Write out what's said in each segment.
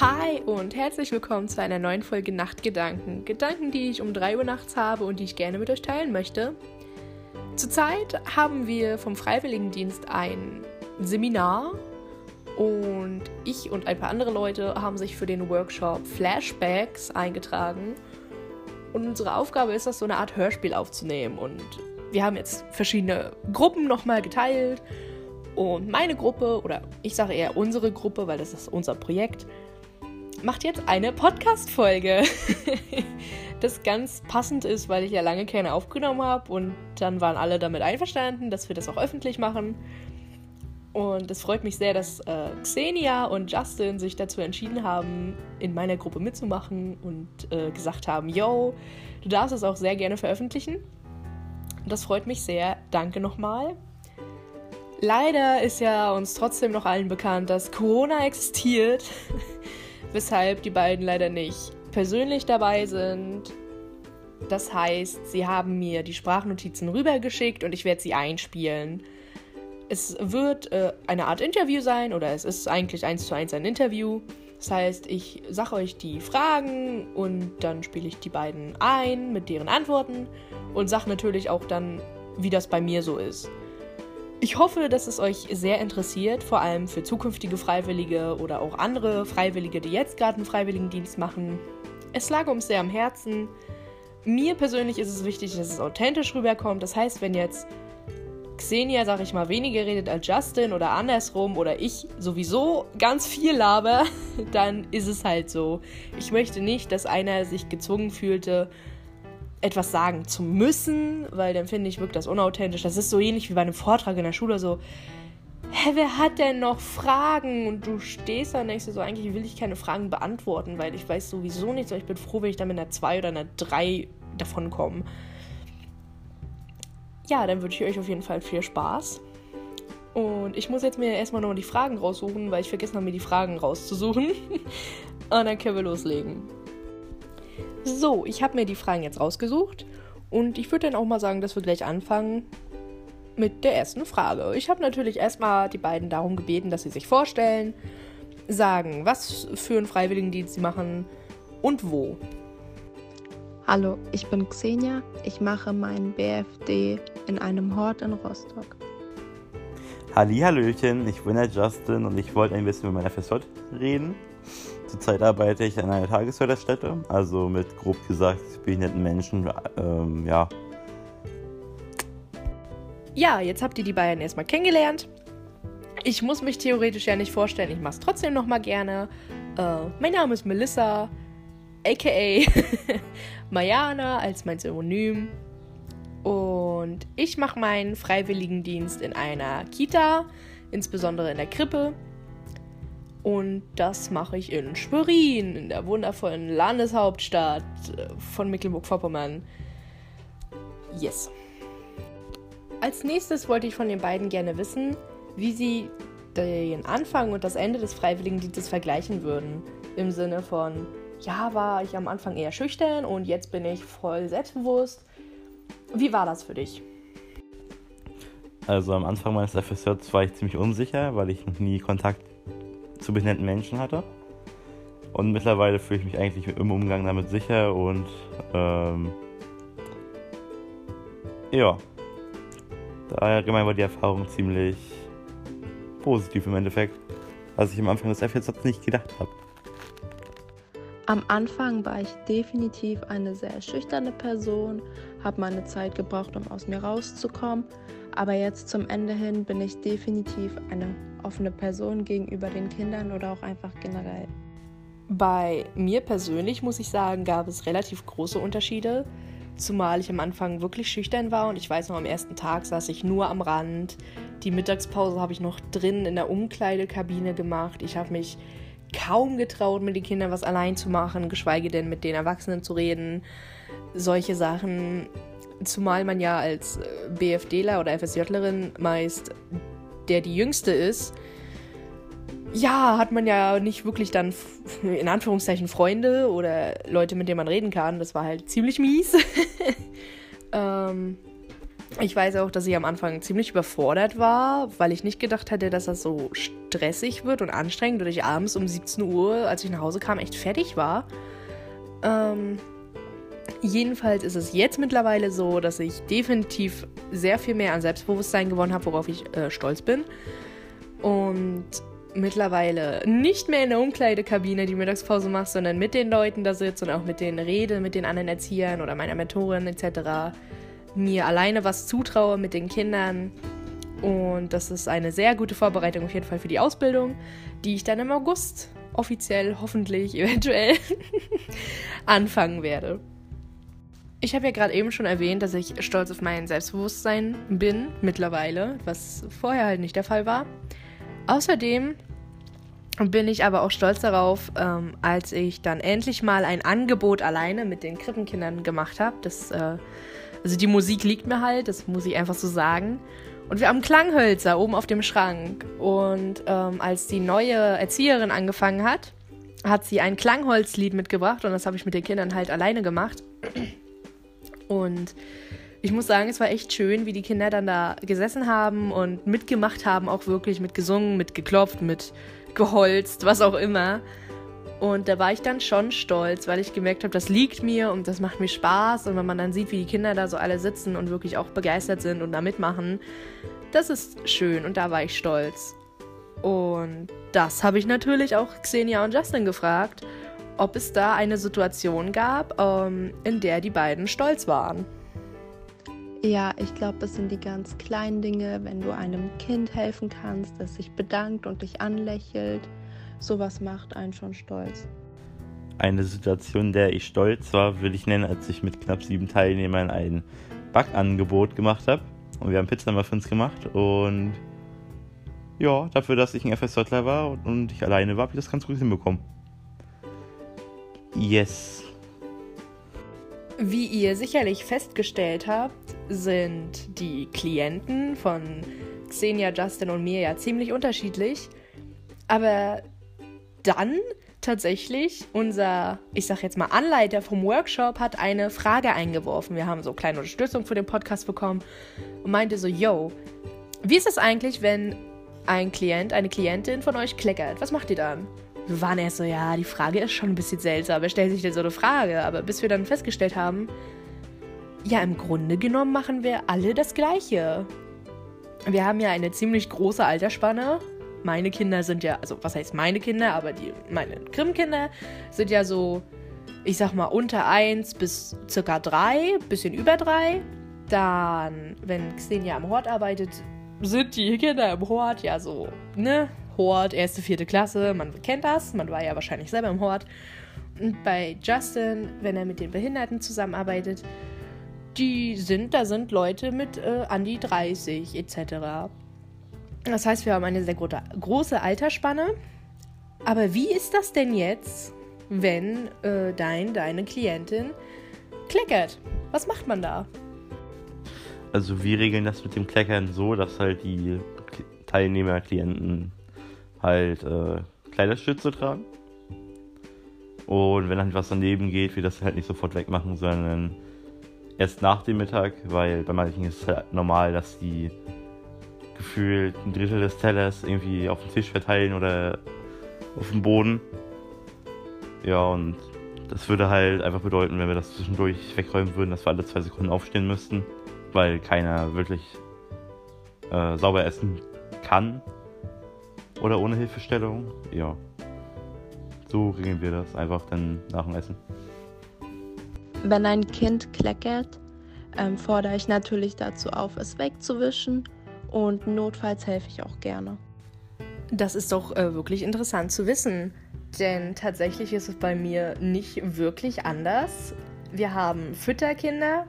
Hi und herzlich willkommen zu einer neuen Folge Nachtgedanken. Gedanken, die ich um 3 Uhr nachts habe und die ich gerne mit euch teilen möchte. Zurzeit haben wir vom Freiwilligendienst ein Seminar und ich und ein paar andere Leute haben sich für den Workshop Flashbacks eingetragen. Und unsere Aufgabe ist das, so eine Art Hörspiel aufzunehmen. Und wir haben jetzt verschiedene Gruppen nochmal geteilt. Und meine Gruppe, oder ich sage eher unsere Gruppe, weil das ist unser Projekt, macht jetzt eine Podcast-Folge. das ganz passend ist, weil ich ja lange keine aufgenommen habe und dann waren alle damit einverstanden, dass wir das auch öffentlich machen. Und es freut mich sehr, dass äh, Xenia und Justin sich dazu entschieden haben, in meiner Gruppe mitzumachen und äh, gesagt haben, yo, du darfst es auch sehr gerne veröffentlichen. Das freut mich sehr. Danke nochmal. Leider ist ja uns trotzdem noch allen bekannt, dass Corona existiert. weshalb die beiden leider nicht persönlich dabei sind. Das heißt, sie haben mir die Sprachnotizen rübergeschickt und ich werde sie einspielen. Es wird äh, eine Art Interview sein oder es ist eigentlich eins zu eins ein Interview. Das heißt, ich sage euch die Fragen und dann spiele ich die beiden ein mit deren Antworten und sage natürlich auch dann, wie das bei mir so ist. Ich hoffe, dass es euch sehr interessiert, vor allem für zukünftige Freiwillige oder auch andere Freiwillige, die jetzt gerade einen Freiwilligendienst machen. Es lag uns sehr am Herzen. Mir persönlich ist es wichtig, dass es authentisch rüberkommt. Das heißt, wenn jetzt Xenia, sag ich mal, weniger redet als Justin oder andersrum oder ich sowieso ganz viel laber, dann ist es halt so. Ich möchte nicht, dass einer sich gezwungen fühlte, etwas sagen zu müssen, weil dann finde ich, wirkt das unauthentisch. Das ist so ähnlich wie bei einem Vortrag in der Schule, so, hä, wer hat denn noch Fragen? Und du stehst da und denkst dir so, eigentlich will ich keine Fragen beantworten, weil ich weiß sowieso nichts, aber ich bin froh, wenn ich dann mit einer 2 oder einer 3 davon komme. Ja, dann wünsche ich euch auf jeden Fall viel Spaß. Und ich muss jetzt mir erstmal noch die Fragen raussuchen, weil ich vergessen habe, mir die Fragen rauszusuchen. und dann können wir loslegen. So, ich habe mir die Fragen jetzt rausgesucht und ich würde dann auch mal sagen, dass wir gleich anfangen mit der ersten Frage. Ich habe natürlich erstmal die beiden darum gebeten, dass sie sich vorstellen, sagen, was für einen Freiwilligendienst sie machen und wo. Hallo, ich bin Xenia. Ich mache meinen BFD in einem Hort in Rostock. Hallöchen, ich bin der Justin und ich wollte ein bisschen über mein FSJ reden. Zurzeit arbeite ich an einer Tagesförderstätte, also mit grob gesagt behinderten Menschen, ähm, ja. Ja, jetzt habt ihr die beiden erstmal kennengelernt. Ich muss mich theoretisch ja nicht vorstellen, ich mache es trotzdem nochmal gerne. Äh, mein Name ist Melissa, aka Mayana als mein Synonym. Und ich mache meinen Freiwilligendienst in einer Kita, insbesondere in der Krippe. Und das mache ich in Schwerin, in der wundervollen Landeshauptstadt äh, von Mecklenburg-Vorpommern. Yes. Als nächstes wollte ich von den beiden gerne wissen, wie sie den Anfang und das Ende des Freiwilligendienstes vergleichen würden. Im Sinne von, ja, war ich am Anfang eher schüchtern und jetzt bin ich voll selbstbewusst. Wie war das für dich? Also am Anfang meines FSJs war ich ziemlich unsicher, weil ich noch nie Kontakt zu behinderten Menschen hatte. Und mittlerweile fühle ich mich eigentlich im Umgang damit sicher und ähm, ja, allgemein war die Erfahrung ziemlich positiv im Endeffekt, was ich am Anfang des F-Jetzt nicht gedacht habe. Am Anfang war ich definitiv eine sehr schüchterne Person, habe meine Zeit gebraucht, um aus mir rauszukommen, aber jetzt zum Ende hin bin ich definitiv eine offene Person gegenüber den Kindern oder auch einfach generell? Bei mir persönlich muss ich sagen, gab es relativ große Unterschiede. Zumal ich am Anfang wirklich schüchtern war und ich weiß noch, am ersten Tag saß ich nur am Rand. Die Mittagspause habe ich noch drin in der Umkleidekabine gemacht. Ich habe mich kaum getraut, mit den Kindern was allein zu machen, geschweige denn mit den Erwachsenen zu reden. Solche Sachen. Zumal man ja als äh, BFDler oder FSJlerin meist der die jüngste ist, ja, hat man ja nicht wirklich dann in Anführungszeichen Freunde oder Leute, mit denen man reden kann. Das war halt ziemlich mies. ähm, Ich weiß auch, dass ich am Anfang ziemlich überfordert war, weil ich nicht gedacht hatte, dass das so stressig wird und anstrengend und ich abends um 17 Uhr, als ich nach Hause kam, echt fertig war. Ähm, jedenfalls ist es jetzt mittlerweile so, dass ich definitiv sehr viel mehr an Selbstbewusstsein gewonnen habe, worauf ich äh, stolz bin. Und mittlerweile nicht mehr in der Umkleidekabine die Mittagspause mache, sondern mit den Leuten da sitze und auch mit denen rede, mit den anderen Erziehern oder meiner Mentorin etc mir alleine was zutraue mit den Kindern. Und das ist eine sehr gute Vorbereitung auf jeden Fall für die Ausbildung, die ich dann im August offiziell, hoffentlich, eventuell anfangen werde. Ich habe ja gerade eben schon erwähnt, dass ich stolz auf mein Selbstbewusstsein bin, mittlerweile, was vorher halt nicht der Fall war. Außerdem bin ich aber auch stolz darauf, ähm, als ich dann endlich mal ein Angebot alleine mit den Krippenkindern gemacht habe. Äh, also die Musik liegt mir halt, das muss ich einfach so sagen. Und wir haben Klanghölzer oben auf dem Schrank. Und ähm, als die neue Erzieherin angefangen hat, hat sie ein Klangholzlied mitgebracht und das habe ich mit den Kindern halt alleine gemacht. Und ich muss sagen, es war echt schön, wie die Kinder dann da gesessen haben und mitgemacht haben, auch wirklich mit gesungen, mit geklopft, mit geholzt, was auch immer. Und da war ich dann schon stolz, weil ich gemerkt habe, das liegt mir und das macht mir Spaß. Und wenn man dann sieht, wie die Kinder da so alle sitzen und wirklich auch begeistert sind und da mitmachen, das ist schön und da war ich stolz. Und das habe ich natürlich auch Xenia und Justin gefragt, ob es da eine Situation gab, ähm, in der die beiden stolz waren. Ja, ich glaube, das sind die ganz kleinen Dinge, wenn du einem Kind helfen kannst, das sich bedankt und dich anlächelt sowas macht einen schon stolz. Eine Situation, der ich stolz war, will ich nennen, als ich mit knapp sieben Teilnehmern ein Backangebot gemacht habe. Und wir haben Pizza-Muffins gemacht. Und ja, dafür, dass ich ein FSJler war und ich alleine war, habe ich das ganz gut hinbekommen. Yes. Wie ihr sicherlich festgestellt habt, sind die Klienten von Xenia, Justin und mir ja ziemlich unterschiedlich. Aber dann tatsächlich unser, ich sag jetzt mal, Anleiter vom Workshop hat eine Frage eingeworfen. Wir haben so kleine Unterstützung für den Podcast bekommen und meinte so, yo, wie ist es eigentlich, wenn ein Klient, eine Klientin von euch kleckert? Was macht ihr dann? Wir waren erst so, ja, die Frage ist schon ein bisschen seltsam. Wer stellt sich denn so eine Frage? Aber bis wir dann festgestellt haben, ja, im Grunde genommen machen wir alle das Gleiche. Wir haben ja eine ziemlich große Altersspanne meine Kinder sind ja, also was heißt meine Kinder, aber die, meine Grimm-Kinder sind ja so, ich sag mal, unter 1 bis circa 3, bisschen über 3. Dann, wenn Xenia am Hort arbeitet, sind die Kinder im Hort ja so, ne? Hort, erste, vierte Klasse, man kennt das, man war ja wahrscheinlich selber im Hort. Und bei Justin, wenn er mit den Behinderten zusammenarbeitet, die sind, da sind Leute mit äh, an die 30 etc. Das heißt, wir haben eine sehr große Altersspanne. Aber wie ist das denn jetzt, wenn äh, dein, deine Klientin kleckert? Was macht man da? Also wir regeln das mit dem Kleckern so, dass halt die Teilnehmer, Klienten halt äh, Kleiderstütze tragen. Und wenn halt was daneben geht, wir das halt nicht sofort wegmachen, sondern erst nach dem Mittag, weil bei manchen ist es halt normal, dass die gefühlt ein Drittel des Tellers irgendwie auf dem Tisch verteilen oder auf dem Boden. Ja, und das würde halt einfach bedeuten, wenn wir das zwischendurch wegräumen würden, dass wir alle zwei Sekunden aufstehen müssten, weil keiner wirklich äh, sauber essen kann oder ohne Hilfestellung. Ja. So regeln wir das einfach dann nach dem Essen. Wenn ein Kind kleckert, ähm, fordere ich natürlich dazu auf, es wegzuwischen und notfalls helfe ich auch gerne. Das ist doch äh, wirklich interessant zu wissen, denn tatsächlich ist es bei mir nicht wirklich anders. Wir haben Fütterkinder,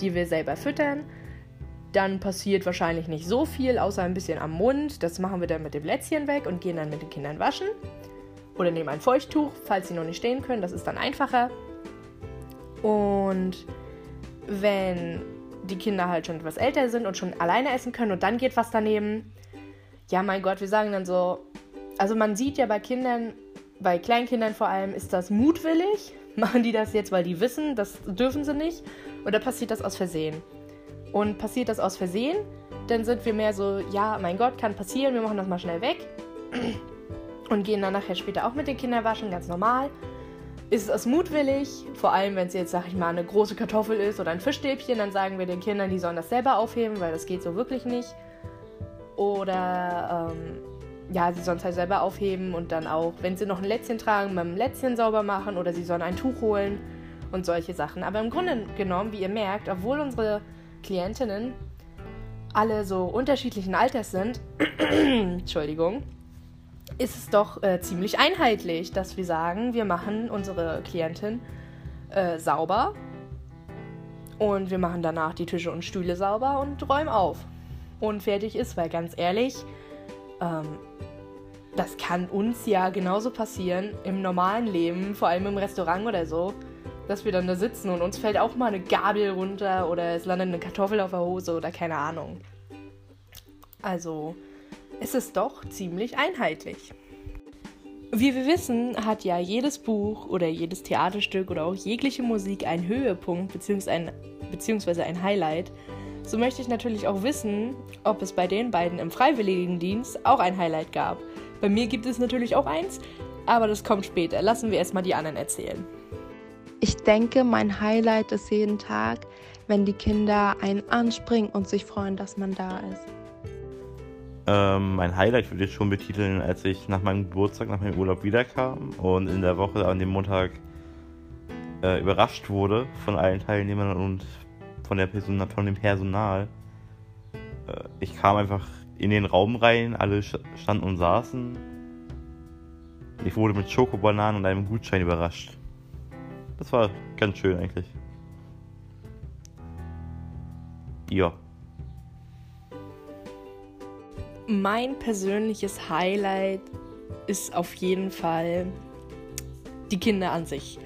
die wir selber füttern. Dann passiert wahrscheinlich nicht so viel, außer ein bisschen am Mund. Das machen wir dann mit dem Lätzchen weg und gehen dann mit den Kindern waschen. Oder nehmen ein Feuchttuch, falls sie noch nicht stehen können. Das ist dann einfacher. Und wenn die Kinder halt schon etwas älter sind und schon alleine essen können und dann geht was daneben. Ja, mein Gott, wir sagen dann so, also man sieht ja bei Kindern, bei Kleinkindern vor allem, ist das mutwillig. Machen die das jetzt, weil die wissen, das dürfen sie nicht? Oder passiert das aus Versehen? Und passiert das aus Versehen, dann sind wir mehr so, ja, mein Gott, kann passieren, wir machen das mal schnell weg. Und gehen dann nachher später auch mit den Kindern waschen, ganz normal. Ist es mutwillig, vor allem wenn es jetzt, sag ich mal, eine große Kartoffel ist oder ein Fischstäbchen, dann sagen wir den Kindern, die sollen das selber aufheben, weil das geht so wirklich nicht. Oder ähm, ja, sie sollen es halt selber aufheben und dann auch, wenn sie noch ein Lätzchen tragen, beim Lätzchen sauber machen oder sie sollen ein Tuch holen und solche Sachen. Aber im Grunde genommen, wie ihr merkt, obwohl unsere Klientinnen alle so unterschiedlichen Alters sind, Entschuldigung, ist es doch äh, ziemlich einheitlich, dass wir sagen, wir machen unsere Klientin äh, sauber und wir machen danach die Tische und Stühle sauber und räumen auf. Und fertig ist, weil ganz ehrlich, ähm, das kann uns ja genauso passieren im normalen Leben, vor allem im Restaurant oder so, dass wir dann da sitzen und uns fällt auch mal eine Gabel runter oder es landet eine Kartoffel auf der Hose oder keine Ahnung. Also, es ist doch ziemlich einheitlich. Wie wir wissen, hat ja jedes Buch oder jedes Theaterstück oder auch jegliche Musik einen Höhepunkt bzw. ein Highlight. So möchte ich natürlich auch wissen, ob es bei den beiden im Freiwilligendienst auch ein Highlight gab. Bei mir gibt es natürlich auch eins, aber das kommt später. Lassen wir erstmal die anderen erzählen. Ich denke, mein Highlight ist jeden Tag, wenn die Kinder einen anspringen und sich freuen, dass man da ist. Ähm, mein Highlight würde ich schon betiteln, als ich nach meinem Geburtstag, nach meinem Urlaub wiederkam und in der Woche an dem Montag äh, überrascht wurde von allen Teilnehmern und von, der Person, von dem Personal. Äh, ich kam einfach in den Raum rein, alle standen und saßen. Ich wurde mit Schokobananen und einem Gutschein überrascht. Das war ganz schön eigentlich. Ja. Mein persönliches Highlight ist auf jeden Fall die Kinder an sich,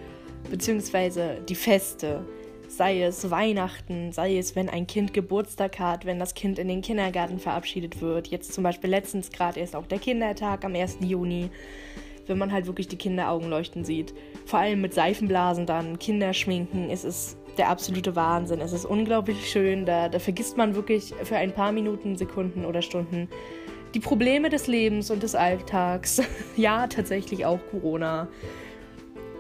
beziehungsweise die Feste. Sei es Weihnachten, sei es, wenn ein Kind Geburtstag hat, wenn das Kind in den Kindergarten verabschiedet wird. Jetzt zum Beispiel letztens gerade erst auch der Kindertag am 1. Juni, wenn man halt wirklich die Kinderaugen leuchten sieht. Vor allem mit Seifenblasen dann, Kinderschminken, es ist der absolute Wahnsinn. Es ist unglaublich schön. Da, da vergisst man wirklich für ein paar Minuten, Sekunden oder Stunden die Probleme des Lebens und des Alltags. ja, tatsächlich auch Corona.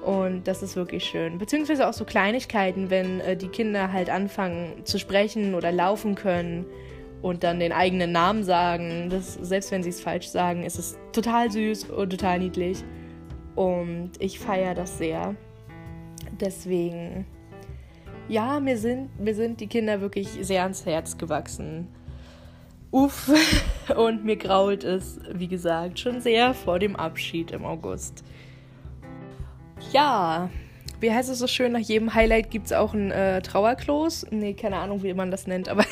Und das ist wirklich schön. Beziehungsweise auch so Kleinigkeiten, wenn äh, die Kinder halt anfangen zu sprechen oder laufen können und dann den eigenen Namen sagen. Das, selbst wenn sie es falsch sagen, ist es total süß und total niedlich. Und ich feiere das sehr. Deswegen ja, mir sind, mir sind die Kinder wirklich sehr ans Herz gewachsen. Uff, und mir grault es, wie gesagt, schon sehr vor dem Abschied im August. Ja, wie heißt es so schön, nach jedem Highlight gibt es auch ein äh, Trauerklos. Nee, keine Ahnung, wie man das nennt, aber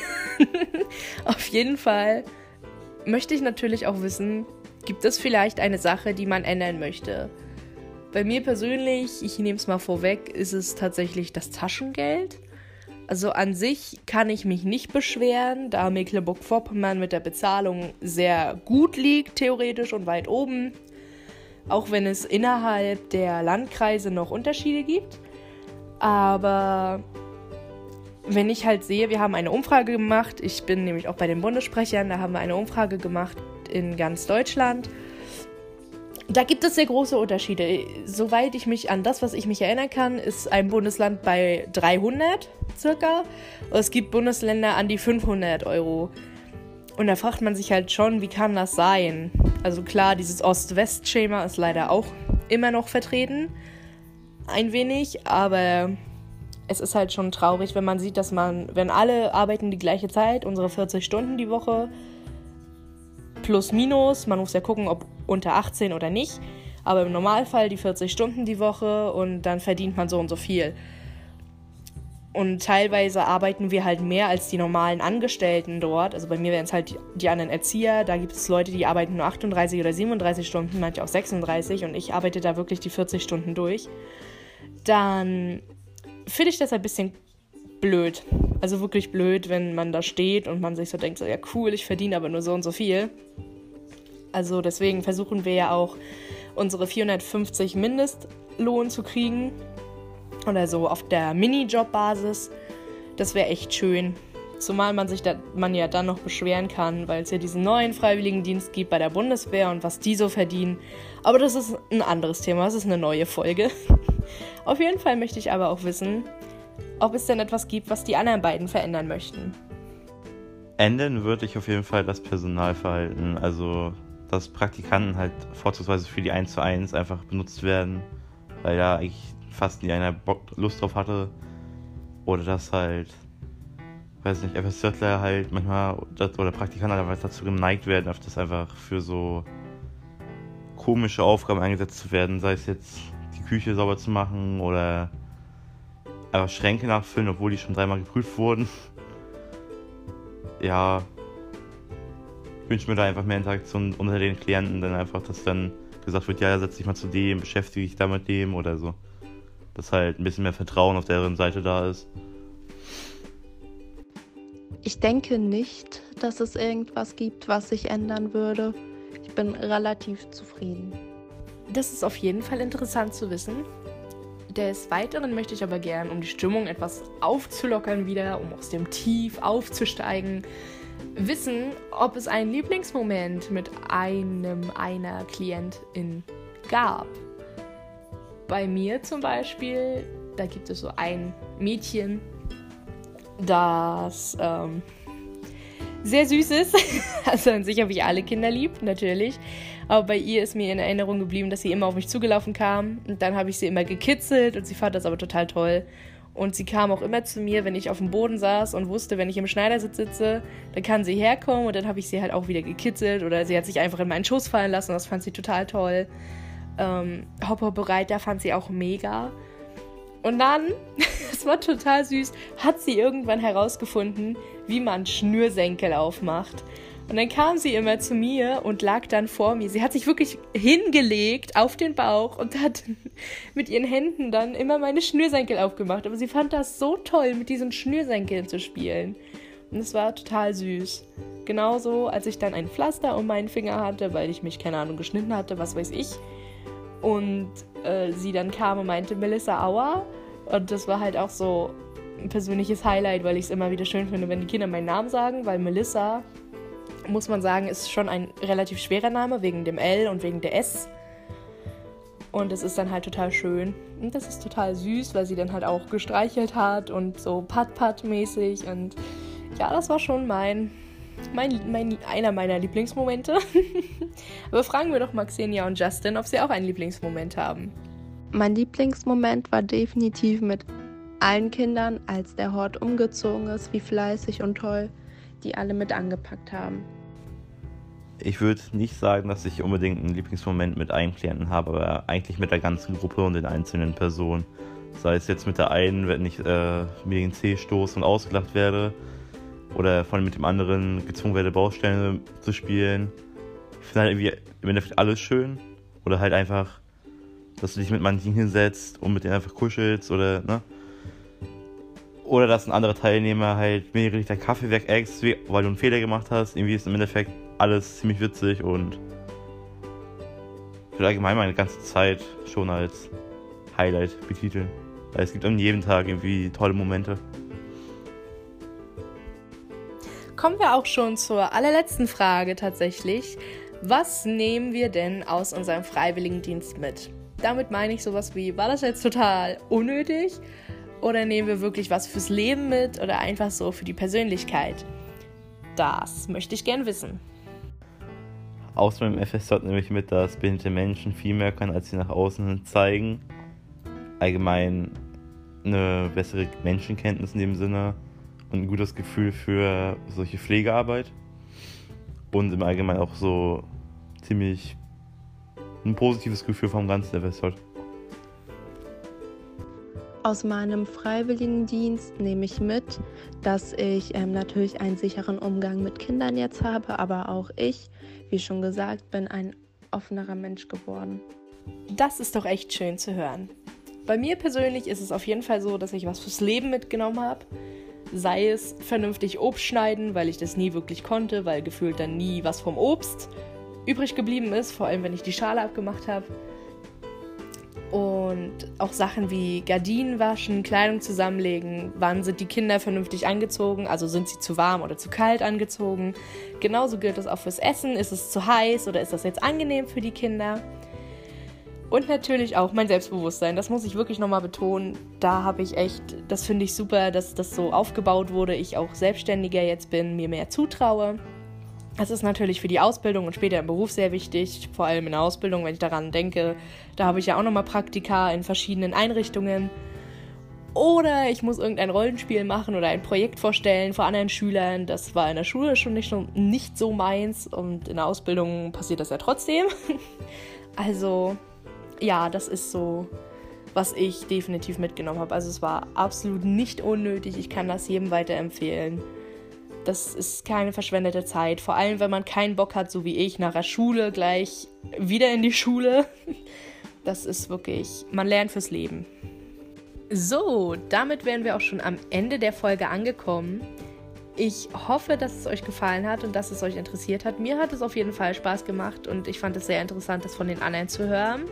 auf jeden Fall möchte ich natürlich auch wissen, gibt es vielleicht eine Sache, die man ändern möchte? Bei mir persönlich, ich nehme es mal vorweg, ist es tatsächlich das Taschengeld. Also an sich kann ich mich nicht beschweren, da Mecklenburg-Vorpommern mit der Bezahlung sehr gut liegt, theoretisch und weit oben. Auch wenn es innerhalb der Landkreise noch Unterschiede gibt. Aber wenn ich halt sehe, wir haben eine Umfrage gemacht, ich bin nämlich auch bei den Bundessprechern, da haben wir eine Umfrage gemacht in ganz Deutschland da gibt es sehr große Unterschiede. Soweit ich mich an das, was ich mich erinnern kann, ist ein Bundesland bei 300 circa. Es gibt Bundesländer an die 500 Euro. Und da fragt man sich halt schon, wie kann das sein? Also klar, dieses Ost-West-Schema ist leider auch immer noch vertreten. Ein wenig, aber es ist halt schon traurig, wenn man sieht, dass man, wenn alle arbeiten die gleiche Zeit, unsere 40 Stunden die Woche, plus minus, man muss ja gucken, ob unter 18 oder nicht. Aber im Normalfall die 40 Stunden die Woche und dann verdient man so und so viel. Und teilweise arbeiten wir halt mehr als die normalen Angestellten dort. Also bei mir wären es halt die, anderen Erzieher. Da gibt es Leute, die arbeiten nur 38 oder 37 Stunden, manche auch 36. Und ich arbeite da wirklich die 40 Stunden durch. Dann finde ich das ein bisschen blöd. Also wirklich blöd, wenn man da steht und man sich so denkt, so ja cool, ich verdiene aber nur so und so viel. Also deswegen versuchen wir ja auch unsere 450 Mindestlohn zu kriegen. Oder so auf der Minijob-Basis. Das wäre echt schön. Zumal man sich da, man ja dann noch beschweren kann, weil es ja diesen neuen Freiwilligendienst gibt bei der Bundeswehr und was die so verdienen. Aber das ist ein anderes Thema, das ist eine neue Folge. Auf jeden Fall möchte ich aber auch wissen, ob es denn etwas gibt, was die anderen beiden verändern möchten. Ändern würde ich auf jeden Fall das Personalverhalten. Also, dass Praktikanten halt vorzugsweise für die 1 zu 1 einfach benutzt werden, weil ja eigentlich fast nie einer Bock, Lust drauf hatte. Oder dass halt, weiß nicht, FSJler halt manchmal oder Praktikanten halt dazu geneigt werden, das einfach für so komische Aufgaben eingesetzt zu werden, sei es jetzt die Küche sauber zu machen oder einfach Schränke nachfüllen, obwohl die schon dreimal geprüft wurden. Ja, ich wünsche mir da einfach mehr Interaktion unter den Klienten, dann einfach, dass dann gesagt wird, ja, setz dich mal zu dem, beschäftige dich da mit dem oder so. Dass halt ein bisschen mehr Vertrauen auf deren Seite da ist. Ich denke nicht, dass es irgendwas gibt, was sich ändern würde. Ich bin relativ zufrieden. Das ist auf jeden Fall interessant zu wissen. Des Weiteren möchte ich aber gern, um die Stimmung etwas aufzulockern wieder, um aus dem Tief aufzusteigen, wissen, ob es einen Lieblingsmoment mit einem einer Klientin gab. Bei mir zum Beispiel, da gibt es so ein Mädchen, das ähm, sehr süß ist. Also an sich habe ich alle Kinder lieb, natürlich. Aber bei ihr ist mir in Erinnerung geblieben, dass sie immer auf mich zugelaufen kam. Und dann habe ich sie immer gekitzelt und sie fand das aber total toll. Und sie kam auch immer zu mir, wenn ich auf dem Boden saß und wusste, wenn ich im Schneidersitz sitze, dann kann sie herkommen und dann habe ich sie halt auch wieder gekitzelt oder sie hat sich einfach in meinen Schoß fallen lassen. Das fand sie total toll. Ähm, Hopp Hopp bereit, da fand sie auch mega. Und dann, es war total süß, hat sie irgendwann herausgefunden, wie man Schnürsenkel aufmacht. Und dann kam sie immer zu mir und lag dann vor mir. Sie hat sich wirklich hingelegt auf den Bauch und hat mit ihren Händen dann immer meine Schnürsenkel aufgemacht. Aber sie fand das so toll, mit diesen Schnürsenkeln zu spielen. Und es war total süß. Genauso, als ich dann ein Pflaster um meinen Finger hatte, weil ich mich, keine Ahnung, geschnitten hatte, was weiß ich. Und äh, sie dann kam und meinte, Melissa Auer. Und das war halt auch so ein persönliches Highlight, weil ich es immer wieder schön finde, wenn die Kinder meinen Namen sagen, weil Melissa muss man sagen, ist schon ein relativ schwerer Name wegen dem L und wegen der S. Und es ist dann halt total schön. Und das ist total süß, weil sie dann halt auch gestreichelt hat und so Pat-Pat-mäßig. Und ja, das war schon mein, mein, mein, einer meiner Lieblingsmomente. Aber fragen wir doch mal Xenia und Justin, ob sie auch einen Lieblingsmoment haben. Mein Lieblingsmoment war definitiv mit allen Kindern, als der Hort umgezogen ist, wie fleißig und toll die alle mit angepackt haben ich würde nicht sagen, dass ich unbedingt einen Lieblingsmoment mit einem Klienten habe, aber eigentlich mit der ganzen Gruppe und den einzelnen Personen. Sei es jetzt mit der einen, wenn ich äh, mir den C stoße und ausgelacht werde, oder von mit dem anderen gezwungen werde, Baustellen zu spielen. Ich finde halt irgendwie im Endeffekt alles schön. Oder halt einfach, dass du dich mit manchen hinsetzt und mit denen einfach kuschelst oder, ne? Oder dass ein anderer Teilnehmer halt mehrere Liter Kaffee wegäxt, weil du einen Fehler gemacht hast. Irgendwie ist im Endeffekt alles ziemlich witzig und für allgemein meine ganze Zeit schon als Highlight betiteln. Weil es gibt an jedem Tag irgendwie tolle Momente. Kommen wir auch schon zur allerletzten Frage tatsächlich. Was nehmen wir denn aus unserem Freiwilligendienst mit? Damit meine ich sowas wie, war das jetzt total unnötig? Oder nehmen wir wirklich was fürs Leben mit oder einfach so für die Persönlichkeit? Das möchte ich gern wissen. Aus meinem FSJ nehme ich mit, dass behinderte Menschen viel mehr können, als sie nach außen zeigen. Allgemein eine bessere Menschenkenntnis in dem Sinne und ein gutes Gefühl für solche Pflegearbeit. Und im Allgemeinen auch so ziemlich ein positives Gefühl vom ganzen FSJ. Aus meinem Freiwilligendienst nehme ich mit, dass ich ähm, natürlich einen sicheren Umgang mit Kindern jetzt habe, aber auch ich, wie schon gesagt, bin ein offenerer Mensch geworden. Das ist doch echt schön zu hören. Bei mir persönlich ist es auf jeden Fall so, dass ich was fürs Leben mitgenommen habe. Sei es vernünftig Obst schneiden, weil ich das nie wirklich konnte, weil gefühlt dann nie was vom Obst übrig geblieben ist, vor allem wenn ich die Schale abgemacht habe Und auch Sachen wie Gardinen waschen, Kleidung zusammenlegen, wann sind die Kinder vernünftig angezogen, also sind sie zu warm oder zu kalt angezogen. Genauso gilt das auch fürs Essen, ist es zu heiß oder ist das jetzt angenehm für die Kinder. Und natürlich auch mein Selbstbewusstsein, das muss ich wirklich nochmal betonen. Da habe ich echt, das finde ich super, dass das so aufgebaut wurde, ich auch selbstständiger jetzt bin, mir mehr zutraue. Das ist natürlich für die Ausbildung und später im Beruf sehr wichtig, vor allem in der Ausbildung, wenn ich daran denke. Da habe ich ja auch nochmal Praktika in verschiedenen Einrichtungen. Oder ich muss irgendein Rollenspiel machen oder ein Projekt vorstellen vor anderen Schülern. Das war in der Schule schon nicht, nicht so meins und in der Ausbildung passiert das ja trotzdem. Also ja, das ist so, was ich definitiv mitgenommen habe. Also es war absolut nicht unnötig. Ich kann das jedem weiterempfehlen. Das ist keine verschwendete Zeit. Vor allem, wenn man keinen Bock hat, so wie ich, nach der Schule gleich wieder in die Schule. Das ist wirklich, man lernt fürs Leben. So, damit wären wir auch schon am Ende der Folge angekommen. Ich hoffe, dass es euch gefallen hat und dass es euch interessiert hat. Mir hat es auf jeden Fall Spaß gemacht und ich fand es sehr interessant, das von den anderen zu hören.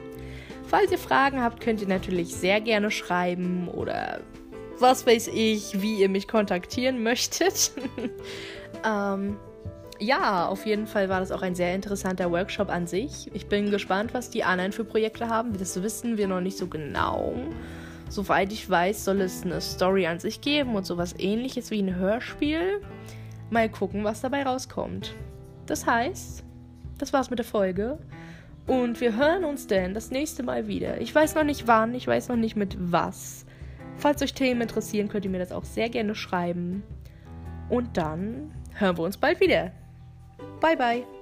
Falls ihr Fragen habt, könnt ihr natürlich sehr gerne schreiben oder was weiß ich, wie ihr mich kontaktieren möchtet. ähm, ja, auf jeden Fall war das auch ein sehr interessanter Workshop an sich. Ich bin gespannt, was die anderen für Projekte haben. Das wissen wir noch nicht so genau. Soweit ich weiß, soll es eine Story an sich geben und sowas ähnliches wie ein Hörspiel. Mal gucken, was dabei rauskommt. Das heißt, das war's mit der Folge. Und wir hören uns denn das nächste Mal wieder. Ich weiß noch nicht wann, ich weiß noch nicht mit was. Falls euch Themen interessieren, könnt ihr mir das auch sehr gerne schreiben. Und dann hören wir uns bald wieder. Bye, bye.